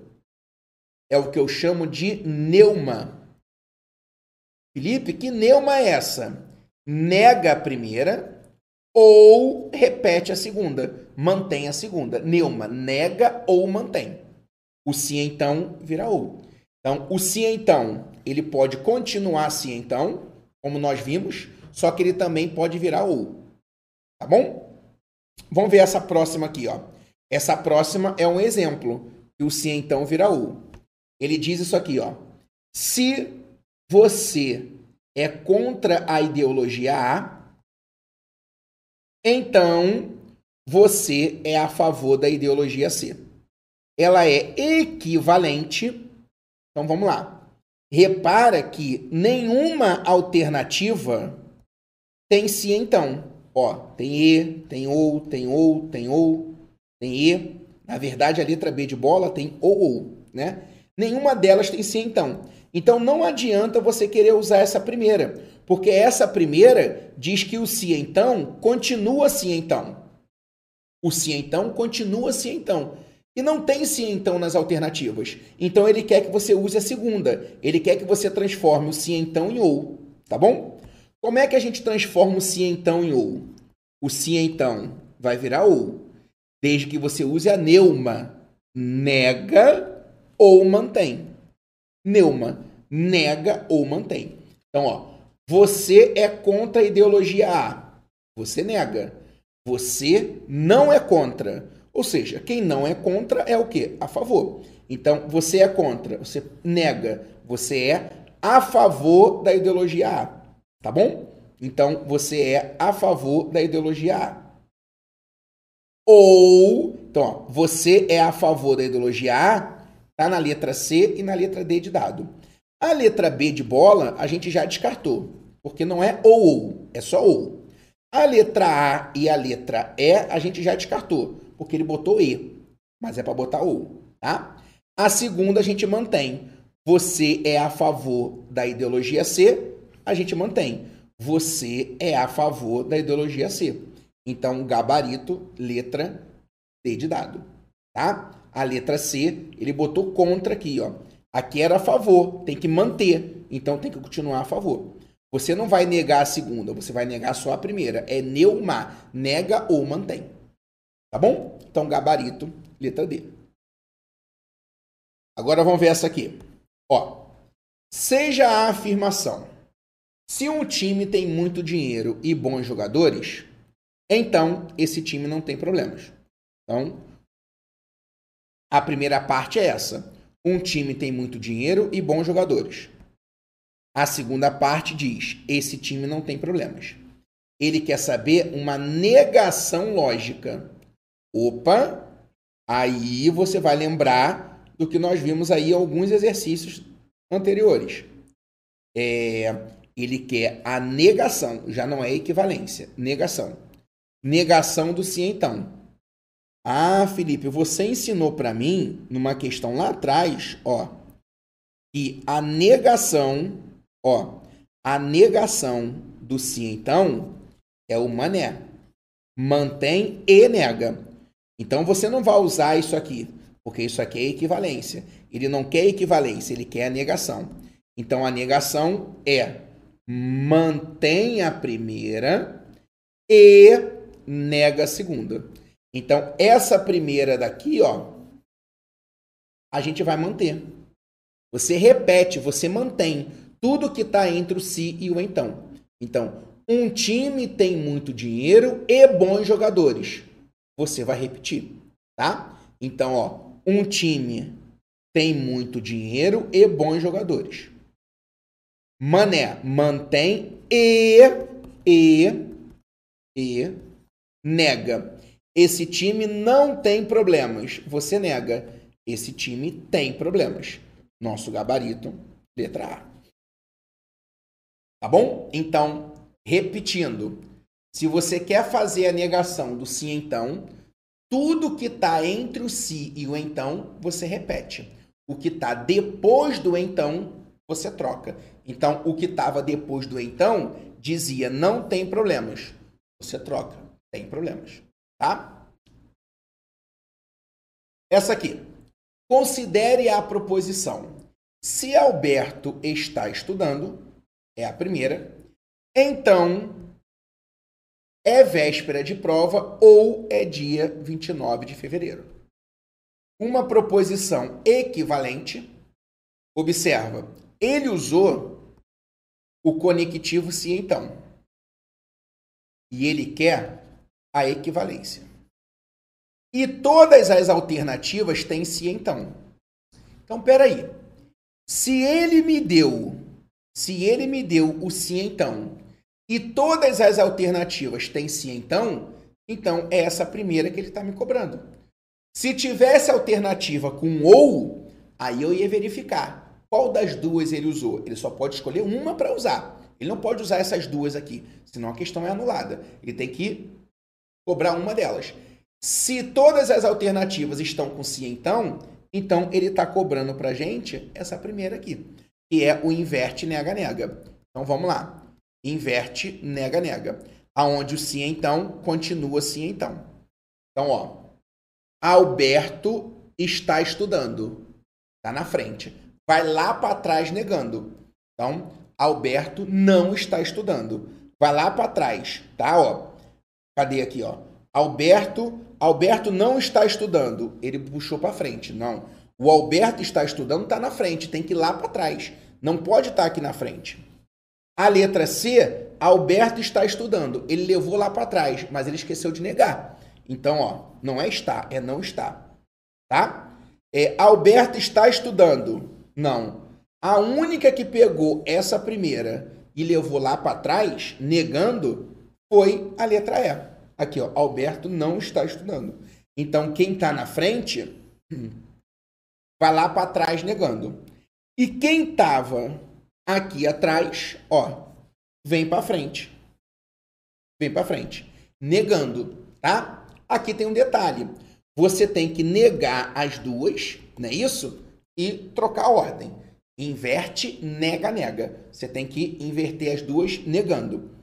é o que eu chamo de neuma. Felipe, que neuma é essa? Nega a primeira ou repete a segunda, mantém a segunda. Neuma, nega ou mantém. O se então vira ou. Então, o se então, ele pode continuar se então, como nós vimos, só que ele também pode virar ou. Tá bom? Vamos ver essa próxima aqui, ó. Essa próxima é um exemplo que o se então vira ou. Ele diz isso aqui, ó. Se você é contra a ideologia A, então você é a favor da ideologia C. Ela é equivalente. Então vamos lá. Repara que nenhuma alternativa tem se então. Ó, tem e, tem ou, tem ou, tem ou, tem e. Na verdade, a letra B de bola tem ou ou, né? Nenhuma delas tem sim então. Então não adianta você querer usar essa primeira, porque essa primeira diz que o se então continua se então. O se então continua se então. E não tem se então nas alternativas. Então ele quer que você use a segunda. Ele quer que você transforme o se então em ou, tá bom? Como é que a gente transforma o se então em ou? O se então vai virar ou, desde que você use a neuma. Nega ou mantém. Neuma, nega ou mantém. Então, ó, você é contra a ideologia A. Você nega. Você não é contra. Ou seja, quem não é contra é o quê? A favor. Então, você é contra, você nega. Você é a favor da ideologia A. Tá bom? Então, você é a favor da ideologia A. ou. Então, ó, você é a favor da ideologia A, tá na letra C e na letra D de dado. A letra B de bola, a gente já descartou, porque não é ou ou, é só ou. A letra A e a letra E, a gente já descartou, porque ele botou E, mas é para botar ou, tá? A segunda a gente mantém. Você é a favor da ideologia C, a gente mantém. Você é a favor da ideologia C. Então, gabarito, letra D de dado, tá? A letra C, ele botou contra aqui, ó. Aqui era a favor, tem que manter, então tem que continuar a favor. Você não vai negar a segunda, você vai negar só a primeira. É neuma, nega ou mantém. Tá bom? Então, gabarito, letra D. Agora vamos ver essa aqui. Ó, seja a afirmação. Se um time tem muito dinheiro e bons jogadores, então esse time não tem problemas. Então, a primeira parte é essa. Um time tem muito dinheiro e bons jogadores. A segunda parte diz: esse time não tem problemas. Ele quer saber uma negação lógica. Opa, aí você vai lembrar do que nós vimos aí em alguns exercícios anteriores. É, ele quer a negação, já não é equivalência, negação. Negação do sim então. Ah, Felipe, você ensinou para mim numa questão lá atrás, ó, que a negação, ó, a negação do sim então é o mané. Mantém e nega. Então você não vai usar isso aqui, porque isso aqui é equivalência. Ele não quer equivalência, ele quer a negação. Então a negação é mantém a primeira e nega a segunda. Então, essa primeira daqui, ó, a gente vai manter. Você repete, você mantém tudo que está entre o se e o então. Então, um time tem muito dinheiro e bons jogadores. Você vai repetir, tá? Então, ó, um time tem muito dinheiro e bons jogadores. Mané mantém e e e nega. Esse time não tem problemas. Você nega. Esse time tem problemas. Nosso gabarito, letra A. Tá bom? Então, repetindo. Se você quer fazer a negação do sim então, tudo que está entre o se e o então, você repete. O que está depois do então, você troca. Então, o que estava depois do então dizia não tem problemas. Você troca, tem problemas tá? Essa aqui. Considere a proposição. Se Alberto está estudando, é a primeira, então é véspera de prova ou é dia 29 de fevereiro. Uma proposição equivalente, observa, ele usou o conectivo se então. E ele quer a equivalência. E todas as alternativas têm se então. Então, peraí. Se ele me deu, se ele me deu o se então, e todas as alternativas têm se então, então é essa primeira que ele está me cobrando. Se tivesse alternativa com ou, aí eu ia verificar qual das duas ele usou. Ele só pode escolher uma para usar. Ele não pode usar essas duas aqui, senão a questão é anulada. Ele tem que cobrar uma delas. Se todas as alternativas estão com si, então, então ele está cobrando para gente essa primeira aqui, que é o inverte nega-nega. Então vamos lá. Inverte nega-nega. Aonde o sim, então, continua sim, então. Então, ó. Alberto está estudando. Está na frente. Vai lá para trás negando. Então, Alberto não está estudando. Vai lá para trás, tá? Ó, Cadê aqui, ó? Alberto, Alberto não está estudando. Ele puxou para frente. Não. O Alberto está estudando, está na frente, tem que ir lá para trás. Não pode estar tá aqui na frente. A letra C, Alberto está estudando. Ele levou lá para trás, mas ele esqueceu de negar. Então, ó, não é está, é não está. Tá? É, Alberto está estudando. Não. A única que pegou essa primeira e levou lá para trás, negando, foi a letra E. Aqui, ó, Alberto não está estudando. Então, quem está na frente [CLEARS THROAT] vai lá para trás negando. E quem estava aqui atrás, ó, vem para frente. Vem para frente, negando, tá? Aqui tem um detalhe. Você tem que negar as duas, não é isso? E trocar a ordem. Inverte, nega, nega. Você tem que inverter as duas negando.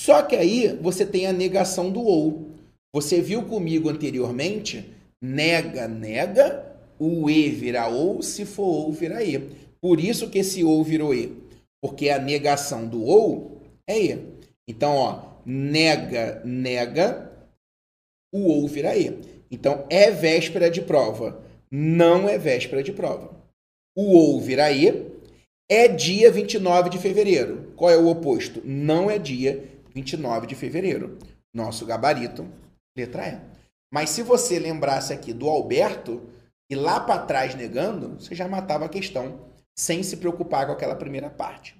Só que aí você tem a negação do ou. Você viu comigo anteriormente? Nega, nega, o e vira ou, se for ou vira e. Por isso que esse ou virou e. Porque a negação do ou é e. Então, ó, nega, nega, o ou vira e. Então, é véspera de prova. Não é véspera de prova. O ou vira e. É dia 29 de fevereiro. Qual é o oposto? Não é dia 29 de fevereiro. Nosso gabarito, letra E. Mas se você lembrasse aqui do Alberto e lá para trás negando, você já matava a questão sem se preocupar com aquela primeira parte.